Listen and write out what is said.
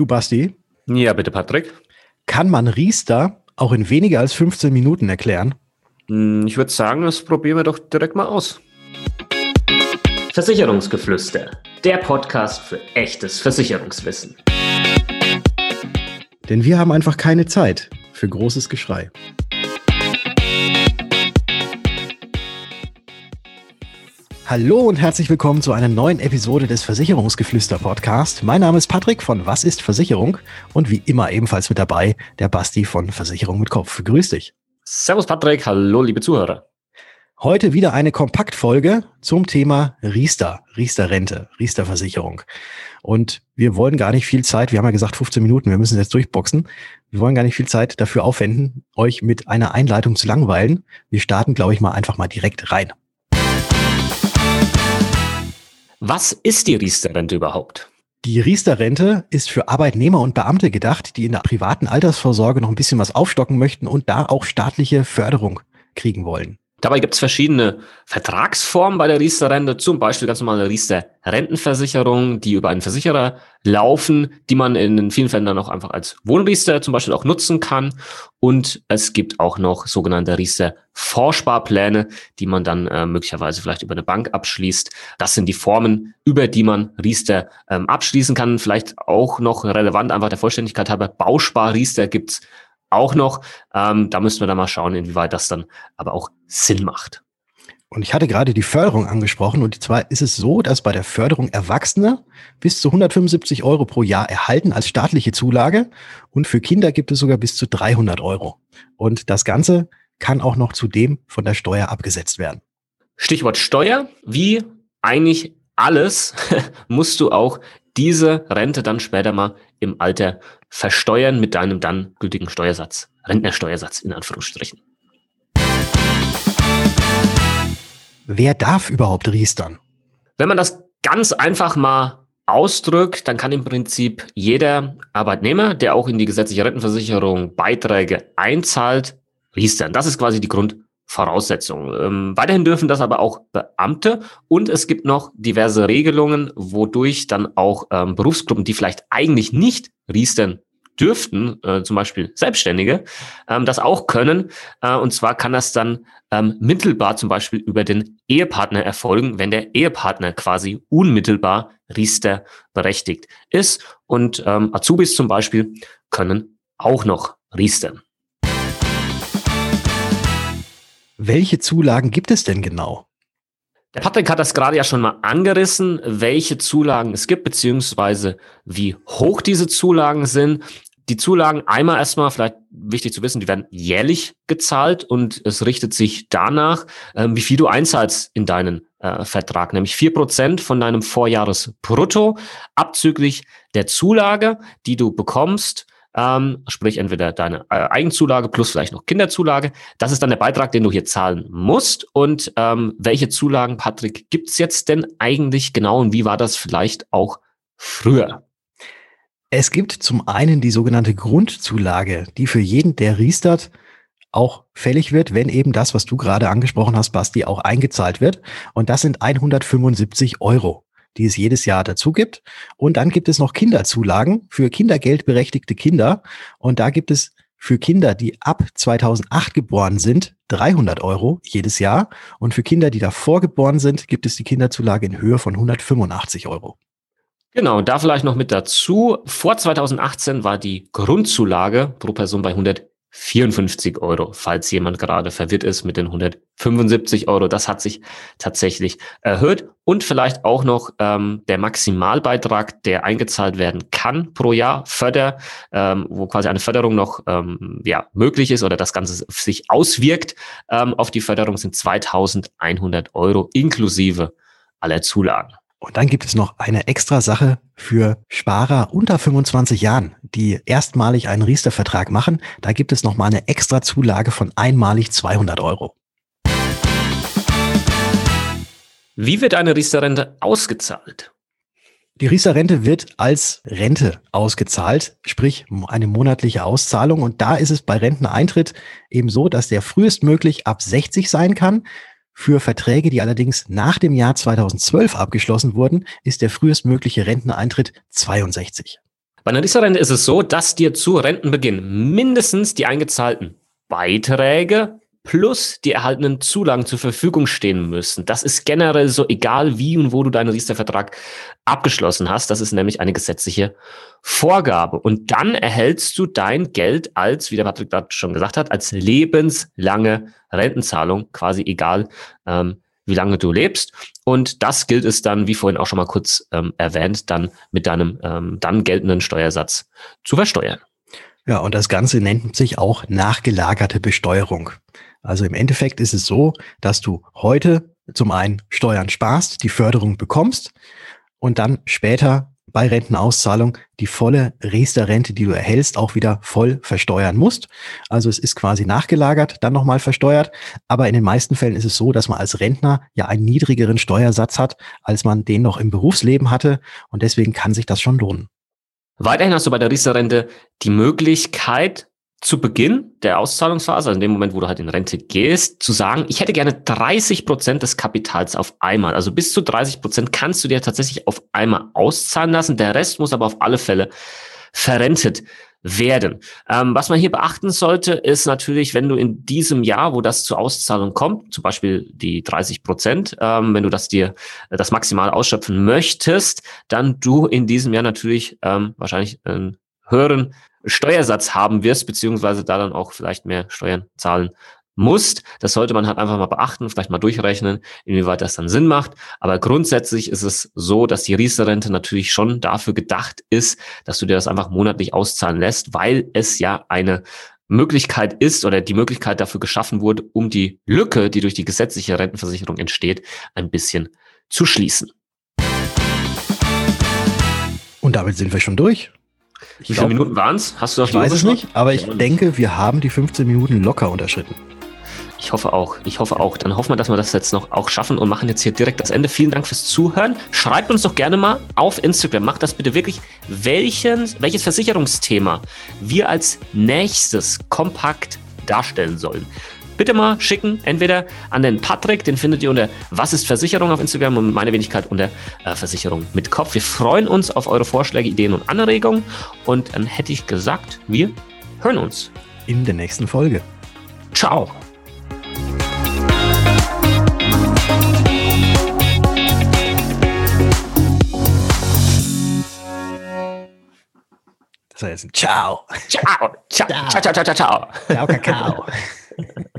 Du Basti? Ja, bitte Patrick. Kann man Riester auch in weniger als 15 Minuten erklären? Hm, ich würde sagen, das probieren wir doch direkt mal aus. Versicherungsgeflüster, der Podcast für echtes Versicherungswissen. Denn wir haben einfach keine Zeit für großes Geschrei. Hallo und herzlich willkommen zu einer neuen Episode des Versicherungsgeflüster Podcast. Mein Name ist Patrick von Was ist Versicherung und wie immer ebenfalls mit dabei der Basti von Versicherung mit Kopf. Grüß dich. Servus Patrick, hallo liebe Zuhörer. Heute wieder eine Kompaktfolge zum Thema Riester, Riester-Rente, Riester-Versicherung. Und wir wollen gar nicht viel Zeit, wir haben ja gesagt 15 Minuten, wir müssen jetzt durchboxen. Wir wollen gar nicht viel Zeit dafür aufwenden, euch mit einer Einleitung zu langweilen. Wir starten, glaube ich, mal einfach mal direkt rein. Was ist die Riester-Rente überhaupt? Die Riester-Rente ist für Arbeitnehmer und Beamte gedacht, die in der privaten Altersvorsorge noch ein bisschen was aufstocken möchten und da auch staatliche Förderung kriegen wollen. Dabei gibt es verschiedene Vertragsformen bei der Riester-Rente, zum Beispiel ganz normale Riester-Rentenversicherung, die über einen Versicherer laufen, die man in vielen Fällen dann auch einfach als Wohnriester zum Beispiel auch nutzen kann. Und es gibt auch noch sogenannte Riester-Vorsparpläne, die man dann äh, möglicherweise vielleicht über eine Bank abschließt. Das sind die Formen, über die man Riester ähm, abschließen kann. Vielleicht auch noch relevant, einfach der Vollständigkeit halber, Bauspar-Riester gibt's auch noch. Ähm, da müssen wir dann mal schauen, inwieweit das dann aber auch Sinn macht. Und ich hatte gerade die Förderung angesprochen und zwar ist es so, dass bei der Förderung Erwachsene bis zu 175 Euro pro Jahr erhalten als staatliche Zulage und für Kinder gibt es sogar bis zu 300 Euro. Und das Ganze kann auch noch zudem von der Steuer abgesetzt werden. Stichwort Steuer. Wie eigentlich alles musst du auch diese Rente dann später mal im Alter versteuern mit deinem dann gültigen Steuersatz, Rentnersteuersatz in Anführungsstrichen. Wer darf überhaupt riestern? Wenn man das ganz einfach mal ausdrückt, dann kann im Prinzip jeder Arbeitnehmer, der auch in die gesetzliche Rentenversicherung Beiträge einzahlt, riestern. Das ist quasi die Grund Voraussetzung. Ähm, weiterhin dürfen das aber auch Beamte und es gibt noch diverse Regelungen, wodurch dann auch ähm, Berufsgruppen, die vielleicht eigentlich nicht riestern dürften, äh, zum Beispiel Selbstständige, ähm, das auch können. Äh, und zwar kann das dann ähm, mittelbar zum Beispiel über den Ehepartner erfolgen, wenn der Ehepartner quasi unmittelbar Riester berechtigt ist. Und ähm, Azubis zum Beispiel können auch noch riestern. Welche Zulagen gibt es denn genau? Der Patrick hat das gerade ja schon mal angerissen, welche Zulagen es gibt, beziehungsweise wie hoch diese Zulagen sind. Die Zulagen einmal erstmal, vielleicht wichtig zu wissen, die werden jährlich gezahlt und es richtet sich danach, ähm, wie viel du einzahlst in deinen äh, Vertrag, nämlich vier Prozent von deinem Vorjahresbrutto, abzüglich der Zulage, die du bekommst ähm, sprich entweder deine äh, Eigenzulage plus vielleicht noch Kinderzulage. Das ist dann der Beitrag, den du hier zahlen musst. Und ähm, welche Zulagen, Patrick, gibt's jetzt denn eigentlich genau und wie war das vielleicht auch früher? Es gibt zum einen die sogenannte Grundzulage, die für jeden, der riestert, auch fällig wird, wenn eben das, was du gerade angesprochen hast, Basti, auch eingezahlt wird. Und das sind 175 Euro die es jedes Jahr dazu gibt. Und dann gibt es noch Kinderzulagen für kindergeldberechtigte Kinder. Und da gibt es für Kinder, die ab 2008 geboren sind, 300 Euro jedes Jahr. Und für Kinder, die davor geboren sind, gibt es die Kinderzulage in Höhe von 185 Euro. Genau, da vielleicht noch mit dazu. Vor 2018 war die Grundzulage pro Person bei 100 54 Euro, falls jemand gerade verwirrt ist mit den 175 Euro. Das hat sich tatsächlich erhöht. Und vielleicht auch noch ähm, der Maximalbeitrag, der eingezahlt werden kann pro Jahr, Förder, ähm, wo quasi eine Förderung noch ähm, ja, möglich ist oder das Ganze sich auswirkt ähm, auf die Förderung, sind 2100 Euro inklusive aller Zulagen. Und dann gibt es noch eine extra Sache für Sparer unter 25 Jahren, die erstmalig einen Riester-Vertrag machen. Da gibt es nochmal eine extra Zulage von einmalig 200 Euro. Wie wird eine Riester-Rente ausgezahlt? Die Riester-Rente wird als Rente ausgezahlt, sprich eine monatliche Auszahlung. Und da ist es bei Renteneintritt eben so, dass der frühestmöglich ab 60 sein kann. Für Verträge, die allerdings nach dem Jahr 2012 abgeschlossen wurden, ist der frühestmögliche Renteneintritt 62. Bei einer Riester-Rente ist es so, dass dir zu Rentenbeginn mindestens die eingezahlten Beiträge plus die erhaltenen Zulagen zur Verfügung stehen müssen. Das ist generell so egal, wie und wo du deinen Riester-Vertrag abgeschlossen hast. Das ist nämlich eine gesetzliche Vorgabe. Und dann erhältst du dein Geld als, wie der Patrick gerade schon gesagt hat, als lebenslange Rentenzahlung, quasi egal, ähm, wie lange du lebst. Und das gilt es dann, wie vorhin auch schon mal kurz ähm, erwähnt, dann mit deinem ähm, dann geltenden Steuersatz zu versteuern. Ja, und das Ganze nennt sich auch nachgelagerte Besteuerung. Also im Endeffekt ist es so, dass du heute zum einen Steuern sparst, die Förderung bekommst und dann später bei Rentenauszahlung die volle Riester-Rente, die du erhältst, auch wieder voll versteuern musst. Also es ist quasi nachgelagert, dann nochmal versteuert. Aber in den meisten Fällen ist es so, dass man als Rentner ja einen niedrigeren Steuersatz hat, als man den noch im Berufsleben hatte. Und deswegen kann sich das schon lohnen. Weiterhin hast du bei der Riester-Rente die Möglichkeit, zu Beginn der Auszahlungsphase, also in dem Moment, wo du halt in Rente gehst, zu sagen, ich hätte gerne 30 Prozent des Kapitals auf einmal. Also bis zu 30 Prozent kannst du dir tatsächlich auf einmal auszahlen lassen. Der Rest muss aber auf alle Fälle verrentet werden. Ähm, was man hier beachten sollte, ist natürlich, wenn du in diesem Jahr, wo das zur Auszahlung kommt, zum Beispiel die 30 Prozent, ähm, wenn du das dir äh, das maximal ausschöpfen möchtest, dann du in diesem Jahr natürlich ähm, wahrscheinlich einen höheren Steuersatz haben wirst, beziehungsweise da dann auch vielleicht mehr Steuern zahlen musst. Das sollte man halt einfach mal beachten, vielleicht mal durchrechnen, inwieweit das dann Sinn macht. Aber grundsätzlich ist es so, dass die Riester-Rente natürlich schon dafür gedacht ist, dass du dir das einfach monatlich auszahlen lässt, weil es ja eine Möglichkeit ist oder die Möglichkeit dafür geschaffen wurde, um die Lücke, die durch die gesetzliche Rentenversicherung entsteht, ein bisschen zu schließen. Und damit sind wir schon durch. Wie viele glaub, Minuten waren es? Hast du auf Ich weiß es nicht, aber ich denke, wir haben die 15 Minuten locker unterschritten. Ich hoffe auch. Ich hoffe auch. Dann hoffen wir, dass wir das jetzt noch auch schaffen und machen jetzt hier direkt das Ende. Vielen Dank fürs Zuhören. Schreibt uns doch gerne mal auf Instagram. Macht das bitte wirklich, welchen, welches Versicherungsthema wir als nächstes kompakt darstellen sollen bitte mal schicken. Entweder an den Patrick, den findet ihr unter Was ist Versicherung auf Instagram und meine Wenigkeit unter äh, Versicherung mit Kopf. Wir freuen uns auf eure Vorschläge, Ideen und Anregungen. Und dann hätte ich gesagt, wir hören uns. In der nächsten Folge. Ciao. Ciao. Ciao. ciao. Ciao. Ciao, ciao, ciao, ciao, ciao. Ciao, Ciao. Ciao. Ciao.